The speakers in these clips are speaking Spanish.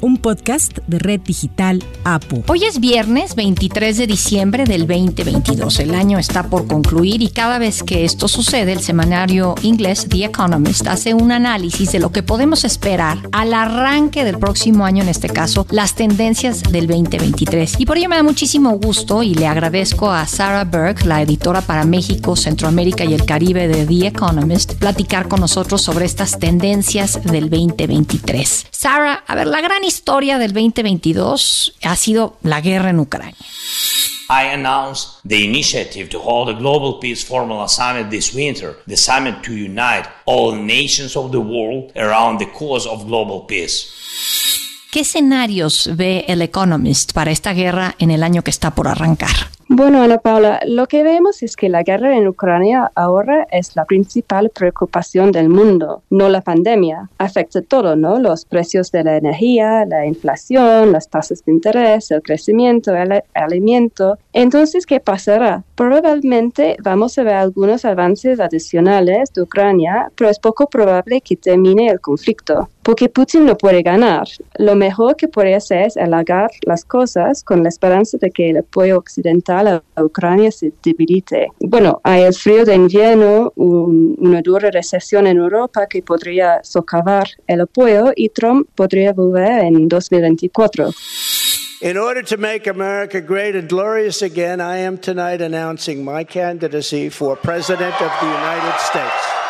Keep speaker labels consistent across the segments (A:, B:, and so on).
A: un podcast de Red Digital APU.
B: Hoy es viernes 23 de diciembre del 2022. El año está por concluir y cada vez que esto sucede, el semanario inglés The Economist hace un análisis de lo que podemos esperar al arranque del próximo año, en este caso, las tendencias del 2023. Y por ello me da muchísimo gusto y le agradezco a Sarah Berg, la editora para México, Centroamérica y el Caribe de The Economist, platicar con nosotros sobre estas tendencias del 2023. Sarah, a ver, la gran historia del 2022 ha sido la guerra en Ucrania.
C: I announced the initiative to hold a Global Peace Formula Summit this winter, the summit to unite all nations of the world around the cause of global peace.
B: ¿Qué escenarios ve el Economist para esta guerra en el año que está por arrancar?
D: Bueno, Ana Paula, lo que vemos es que la guerra en Ucrania ahora es la principal preocupación del mundo, no la pandemia. Afecta todo, ¿no? Los precios de la energía, la inflación, las tasas de interés, el crecimiento, el alimento. Entonces, ¿qué pasará? Probablemente vamos a ver algunos avances adicionales de Ucrania, pero es poco probable que termine el conflicto, porque Putin no puede ganar. Lo mejor que puede hacer es alargar las cosas con la esperanza de que el apoyo occidental a Ucrania se debilite. Bueno, hay el frío de invierno, una dura recesión en Europa que podría socavar el apoyo y Trump podría volver en 2024.
E: In order to make America great and glorious again, I am tonight announcing my candidacy for President of the United States.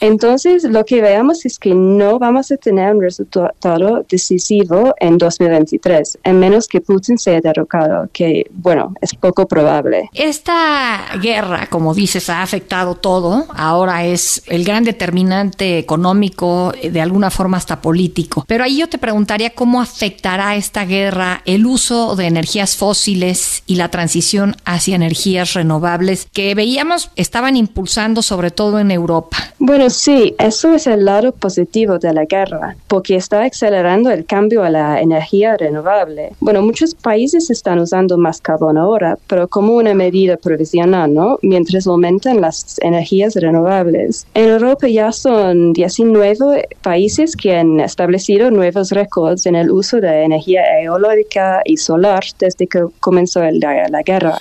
D: Entonces, lo que veamos es que no vamos a tener un resultado decisivo en 2023, en menos que Putin sea derrocado, que, bueno, es poco probable.
B: Esta guerra, como dices, ha afectado todo. Ahora es el gran determinante económico, de alguna forma hasta político. Pero ahí yo te preguntaría cómo afectará esta guerra el uso de energías fósiles y la transición hacia energías renovables que veíamos estaban impulsando sobre todo en Europa.
D: Bueno, sí, eso es el lado positivo de la guerra, porque está acelerando el cambio a la energía renovable. Bueno, muchos países están usando más carbón ahora, pero como una medida provisional, ¿no? Mientras aumentan las energías renovables. En Europa ya son 19 países que han establecido nuevos récords en el uso de energía eólica y solar desde que comenzó la, la guerra.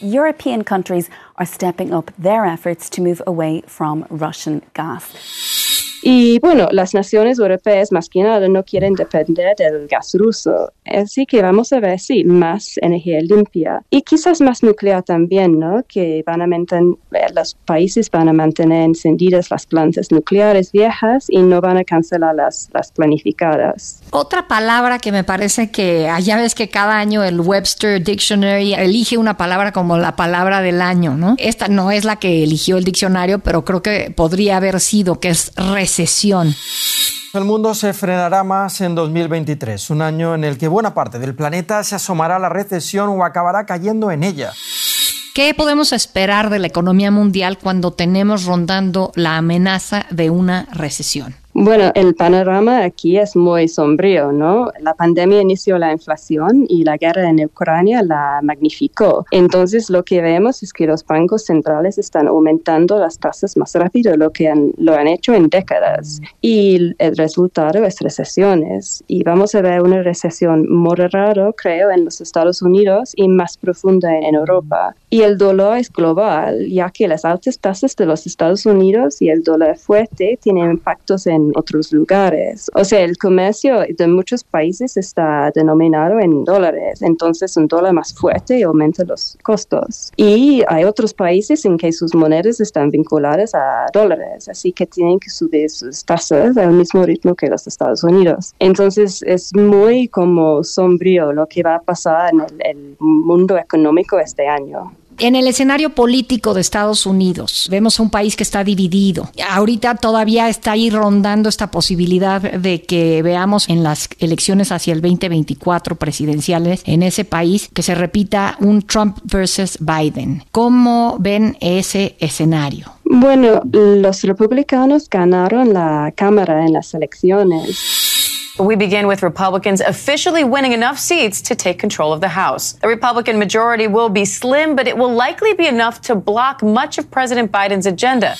F: European countries are stepping up their efforts to move away from Russian gas.
D: Y bueno, las naciones europeas más que nada no quieren depender del gas ruso. Así que vamos a ver, sí, más energía limpia y quizás más nuclear también, ¿no? Que van a mantener, los países van a mantener encendidas las plantas nucleares viejas y no van a cancelar las, las planificadas.
B: Otra palabra que me parece que, allá ves que cada año el Webster Dictionary elige una palabra como la palabra del año, ¿no? Esta no es la que eligió el diccionario, pero creo que podría haber sido, que es
G: el mundo se frenará más en 2023, un año en el que buena parte del planeta se asomará a la recesión o acabará cayendo en ella.
B: ¿Qué podemos esperar de la economía mundial cuando tenemos rondando la amenaza de una recesión?
D: Bueno, el panorama aquí es muy sombrío, ¿no? La pandemia inició la inflación y la guerra en Ucrania la magnificó. Entonces, lo que vemos es que los bancos centrales están aumentando las tasas más rápido lo que lo han hecho en décadas. Y el resultado es recesiones. Y vamos a ver una recesión moderada, creo, en los Estados Unidos y más profunda en Europa. Y el dolor es global, ya que las altas tasas de los Estados Unidos y el dólar fuerte tienen impactos en otros lugares. O sea, el comercio de muchos países está denominado en dólares, entonces un dólar más fuerte aumenta los costos. Y hay otros países en que sus monedas están vinculadas a dólares, así que tienen que subir sus tasas al mismo ritmo que los Estados Unidos. Entonces es muy como sombrío lo que va a pasar en el mundo económico este año.
B: En el escenario político de Estados Unidos, vemos un país que está dividido. Ahorita todavía está ahí rondando esta posibilidad de que veamos en las elecciones hacia el 2024 presidenciales en ese país que se repita un Trump versus Biden. ¿Cómo ven ese escenario?
D: Bueno, los republicanos ganaron la Cámara en las elecciones
H: We begin with Republicans officially winning enough seats to take control of the House. The Republican majority will be slim, but it will likely be enough to block much of President Biden's agenda.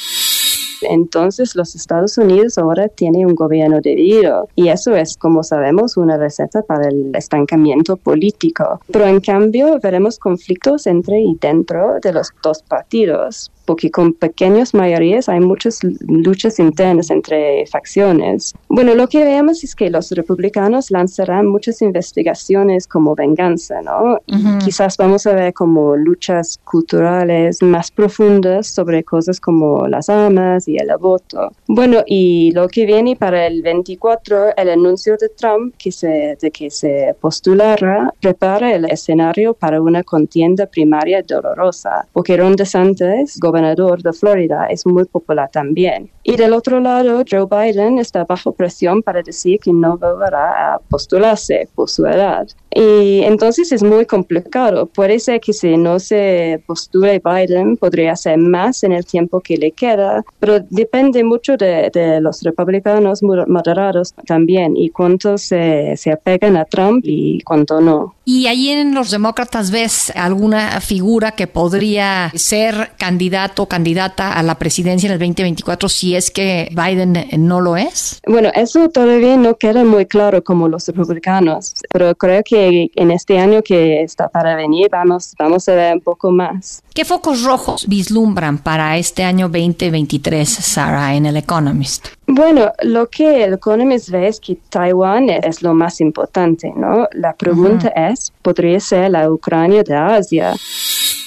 D: Entonces los Estados Unidos ahora tienen un gobierno dividido y eso es, como sabemos, una receta para el estancamiento político. Pero en cambio veremos conflictos entre y dentro de los dos partidos porque con pequeñas mayorías hay muchas luchas internas entre facciones. Bueno, lo que vemos es que los republicanos lanzarán muchas investigaciones como venganza, ¿no? Y quizás vamos a ver como luchas culturales más profundas sobre cosas como las armas y el aborto. Bueno, y lo que viene para el 24, el anuncio de Trump que se, de que se postulará prepara el escenario para una contienda primaria dolorosa, porque Ron DeSantis, gobernador de Florida, es muy popular también. Y del otro lado, Joe Biden está bajo presión para decir que no volverá a postularse por su edad. Y entonces es muy complicado. Puede ser que si no se postule Biden, podría ser más en el tiempo que le queda, pero depende mucho de, de los republicanos moderados también y cuántos se, se apegan a Trump y cuánto no.
B: ¿Y ahí en los demócratas ves alguna figura que podría ser candidato o candidata a la presidencia en el 2024 si es que Biden no lo es?
D: Bueno, eso todavía no queda muy claro como los republicanos, pero creo que en este año que está para venir vamos, vamos a ver un poco más.
B: ¿Qué focos rojos vislumbran para este año 2023, Sarah, en el Economist?
D: Bueno, lo que el Economist ve es que Taiwán es lo más importante, ¿no? La pregunta es, ¿podría ser la Ucrania de Asia?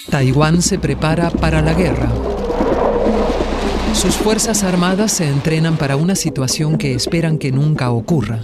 I: Taiwán se prepara para la guerra. Sus fuerzas armadas se entrenan para una situación que esperan que nunca ocurra.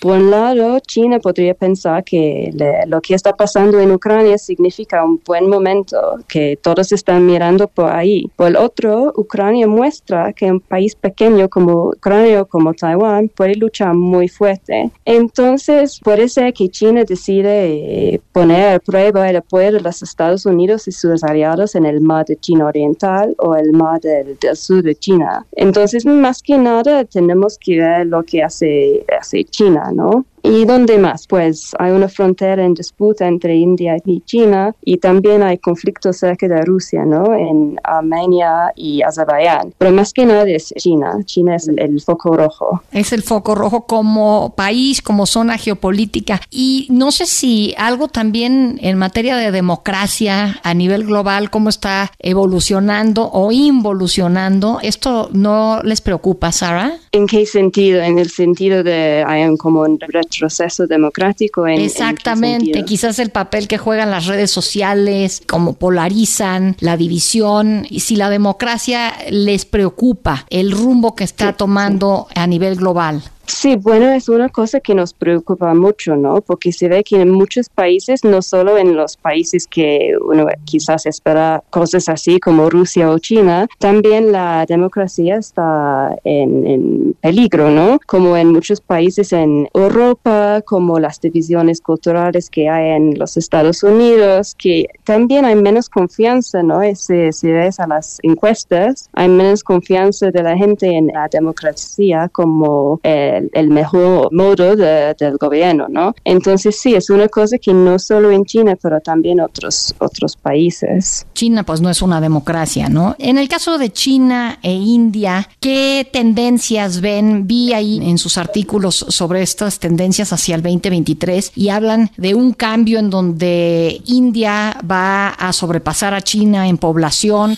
D: Por un lado, China podría pensar que lo que está pasando en Ucrania significa un buen momento, que todos están mirando por ahí. Por el otro, Ucrania muestra que un país pequeño como Ucrania o como Taiwán puede luchar muy fuerte. Entonces, puede ser que China decide eh, poner a prueba el apoyo de los Estados Unidos y sus aliados en el mar de China Oriental o el mar del, sur de China. Entonces, más que nada, tenemos que ver lo que hace, hace China. ¿No? ¿Y dónde más? Pues hay una frontera en disputa entre India y China y también hay conflictos cerca de Rusia, ¿no? En Armenia y Azerbaiyán. Pero más que nada es China. China es el, foco rojo.
B: Es el foco rojo como país, como zona geopolítica. Y no sé si algo también en materia de democracia a nivel global, cómo está evolucionando o involucionando. ¿Esto no les preocupa, Sara?
D: ¿En qué sentido? En el sentido de hay como un retroceso democrático. En,
B: Exactamente, quizás el papel que juegan las redes sociales, cómo polarizan la división, y si la democracia les preocupa el rumbo que está tomando a nivel global.
D: Sí, bueno, es una cosa que nos preocupa mucho, ¿no? Porque se ve que en muchos países, no solo en los países que uno quizás espera cosas así como Rusia o China, también la democracia está en, peligro, ¿no? Como en muchos países en Europa, como las divisiones culturales que hay en los Estados Unidos, que también hay menos confianza, ¿no? Si, si ves a las encuestas, hay menos confianza de la gente en la democracia como... Eh, el, mejor modo del gobierno, ¿no? Entonces sí, es una cosa que no solo en China, pero también otros, otros países.
B: China pues no es una democracia, ¿no? En el caso de China e India, ¿qué tendencias ven? Vi ahí en sus artículos sobre estas tendencias hacia el 2023 y hablan de un cambio en donde India va a sobrepasar a China en población.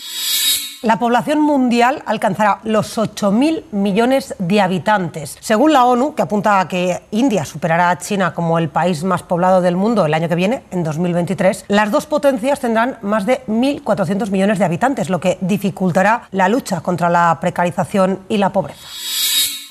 J: La población mundial alcanzará los 8.000 millones de habitantes. Según la ONU, que apunta a que India superará a China como el país más poblado del mundo el año que viene, en 2023, las dos potencias tendrán más de 1.400 millones de habitantes, lo que dificultará la lucha contra la precarización y la pobreza.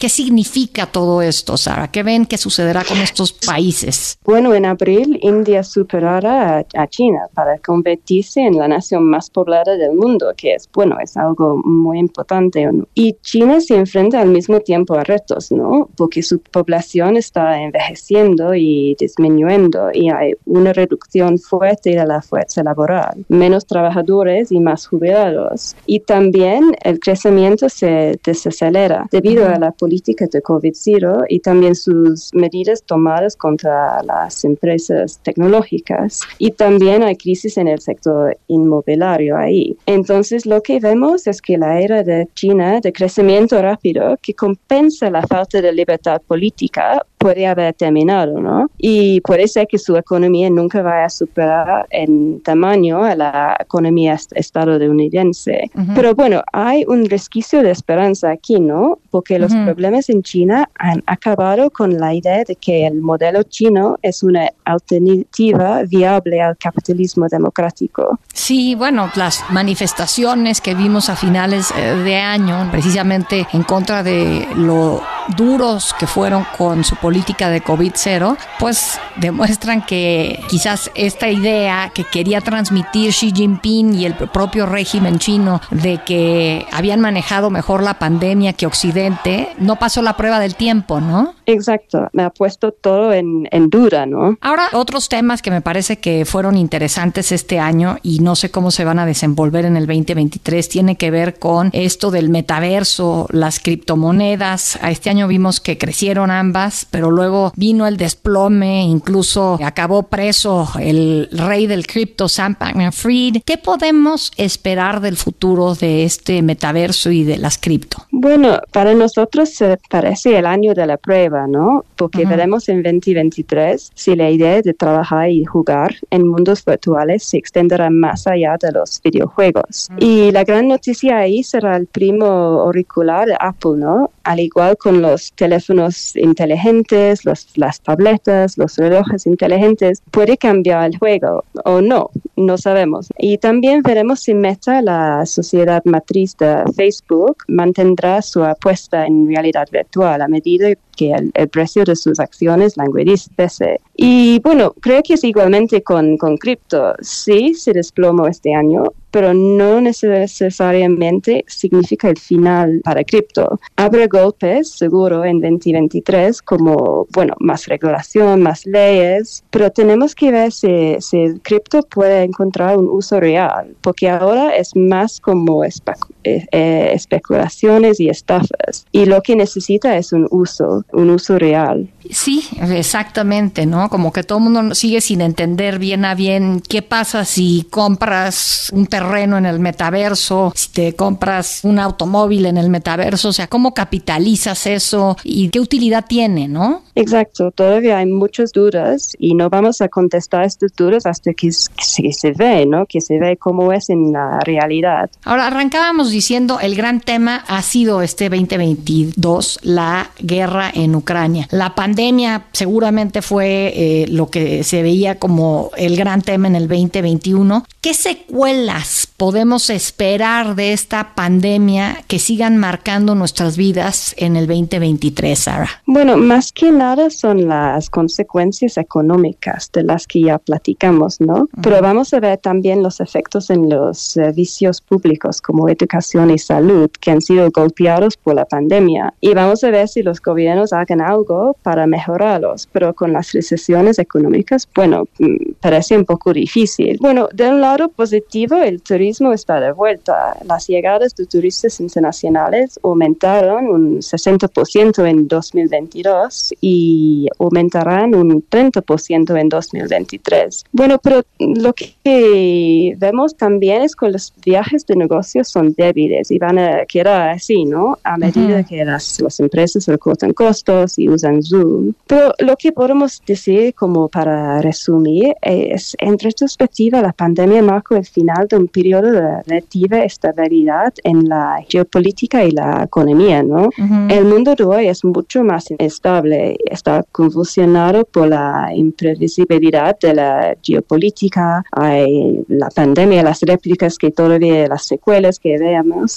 B: ¿Qué significa todo esto, Sara? ¿Qué ven que sucederá con estos países?
D: Bueno, en abril India superará a, China para convertirse en la nación más poblada del mundo, que es, bueno, es algo muy importante. Y China se enfrenta al mismo tiempo a retos, ¿no? Porque su población está envejeciendo y disminuyendo y hay una reducción fuerte de la fuerza laboral, menos trabajadores y más jubilados. Y también el crecimiento se desacelera debido a la política política de COVID-0 y también sus medidas tomadas contra las empresas tecnológicas. Y también hay crisis en el sector inmobiliario ahí. Entonces, lo que vemos es que la era de China de crecimiento rápido que compensa la falta de libertad política puede haber terminado, ¿no? Y puede ser que su economía nunca vaya a superar en tamaño a la economía estadounidense. Pero bueno, hay un resquicio de esperanza aquí, ¿no? Porque los problemas en China han acabado con la idea de que el modelo chino es una alternativa viable al capitalismo democrático.
B: Sí, bueno, las manifestaciones que vimos a finales eh, de año, precisamente en contra de lo duros que fueron con su política de COVID-0, pues demuestran que quizás esta idea que quería transmitir Xi Jinping y el propio régimen chino de que habían manejado mejor la pandemia que Occidente, no pasó la prueba del tiempo, ¿no?
D: Exacto, me ha puesto todo en, en duda, ¿no?
B: Ahora, otros temas que me parece que fueron interesantes este año y no sé cómo se van a desenvolver en el 2023 tiene que ver con esto del metaverso, las criptomonedas. A este año vimos que crecieron ambas, pero luego vino el desplome, incluso acabó preso el rey del cripto, Sam Bankman-Fried. ¿Qué podemos esperar del futuro de este metaverso y de las cripto?
D: Bueno, para nosotros se parece el año de la prueba, ¿no? Porque veremos en 2023 si la idea de trabajar y jugar en mundos virtuales se extenderá más allá de los videojuegos. Y la gran noticia ahí será el primo auricular de Apple, ¿no? Al igual con los teléfonos inteligentes, los, las tabletas, los relojes inteligentes, puede cambiar el juego o no, no sabemos. Y también veremos si Meta, la sociedad matriz de Facebook, mantendrá su apuesta en realidad virtual a medida que el, precio de sus acciones languidece. Y bueno, creo que es igualmente con, con cripto. Sí, se desplomó este año, pero no necesariamente significa el final para cripto. Habrá golpes, seguro, en 2023, como, bueno, más regulación, más leyes, pero tenemos que ver si, si el cripto puede encontrar un uso real, porque ahora es más como especu eh, eh, especulaciones y estafas, y lo que necesita es un uso, un uso real.
B: Sí, exactamente, ¿no? Como que todo el mundo sigue sin entender bien a bien qué pasa si compras un terreno en el metaverso, si te compras un automóvil en el metaverso, o sea, cómo capitalizas eso y qué utilidad tiene, ¿no?
D: Exacto, todavía hay muchas dudas y no vamos a contestar estas dudas hasta que, que se ve, ¿no? Que se ve cómo es en la realidad.
B: Ahora, arrancábamos diciendo el gran tema ha sido este 2022, la guerra en Ucrania. La pandemia seguramente fue eh, lo que se veía como el gran tema en el 2021. ¿Qué secuelas podemos esperar de esta pandemia que sigan marcando nuestras vidas en el 2023, Sara?
D: Bueno, más que nada son las consecuencias económicas de las que ya platicamos, ¿no? Pero vamos a ver también los efectos en los servicios públicos como educación y salud que han sido golpeados por la pandemia. Y vamos a ver si los gobiernos hagan algo para mejorarlos. Pero con las recesiones económicas, bueno, mm, parece un poco difícil. Bueno, de un lado positivo, el turismo está de vuelta. Las llegadas de turistas internacionales aumentaron un 60% en 2022 y aumentarán un 30% en 2023. Bueno, pero lo que vemos también es que los viajes de negocios son débiles y van a quedar así, ¿no? A medida que las, las empresas recortan costos y usan Zoom. Pero lo que podemos decir como para resumir es, en retrospectiva, la pandemia marcó el final de un periodo de relativa estabilidad en la geopolítica y la economía, ¿no? El mundo de hoy es mucho más inestable, está convulsionado por la imprevisibilidad de la geopolítica, hay la pandemia, las réplicas que todavía, las secuelas que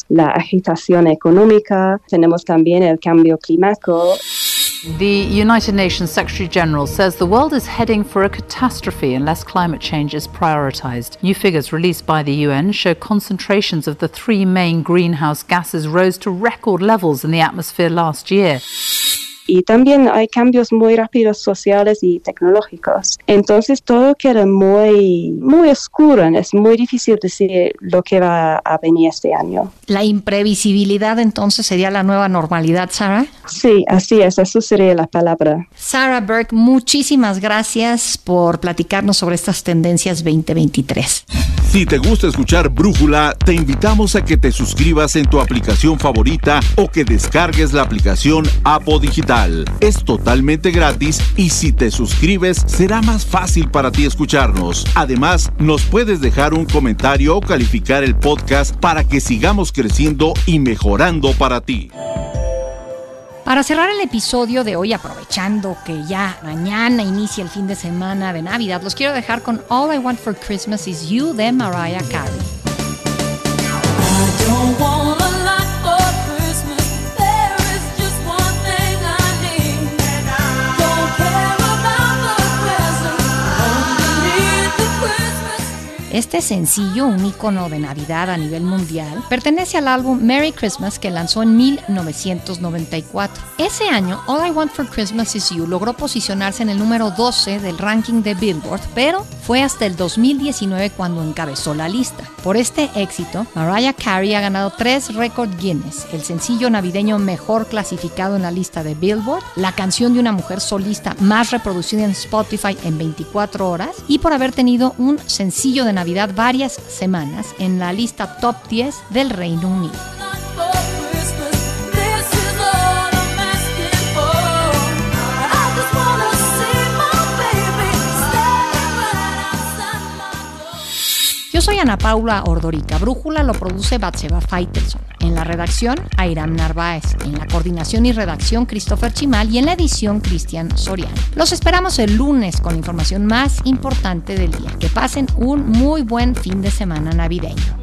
D: la agitación económica, tenemos también el cambio climático.
K: The United Nations Secretary General says the world is heading for a catastrophe unless climate change is prioritized. New figures released by the UN show concentrations of the three main greenhouse gases rose to record levels in the atmosphere last year.
D: Y también hay cambios muy rápidos sociales y tecnológicos. Entonces todo queda muy, muy oscuro, es muy difícil decir lo que va a venir este año.
B: La imprevisibilidad entonces sería la nueva normalidad, Sarah.
D: Sí, así es, eso sería la palabra.
B: Sarah Burke, muchísimas gracias por platicarnos sobre estas tendencias 2023.
L: Si te gusta escuchar Brújula, te invitamos a que te suscribas en tu aplicación favorita o que descargues la aplicación Apo Digital. Es totalmente gratis y si te suscribes será más fácil para ti escucharnos. Además, nos puedes dejar un comentario o calificar el podcast para que sigamos creciendo y mejorando para ti.
B: Para cerrar el episodio de hoy, aprovechando que ya mañana inicia el fin de semana de Navidad, los quiero dejar con All I Want for Christmas is You de Mariah Carey. Este sencillo, un icono de Navidad a nivel mundial, pertenece al álbum Merry Christmas que lanzó en 1994. Ese año, All I Want for Christmas Is You logró posicionarse en el número 12 del ranking de Billboard, pero fue hasta el 2019 cuando encabezó la lista. Por este éxito, Mariah Carey ha ganado tres récords Guinness, el sencillo navideño mejor clasificado en la lista de Billboard, la canción de una mujer solista más reproducida en Spotify en 24 horas y por haber tenido un sencillo de Navidad varias semanas en la lista top 10 del Reino Unido. Yo soy Ana Paula Ordorica. Brújula lo produce Batseba Faitelson. En la redacción, Airam Narváez. En la coordinación y redacción, Christopher Chimal. Y en la edición, Cristian Soriano. Los esperamos el lunes con la información más importante del día. Que pasen un muy buen fin de semana navideño.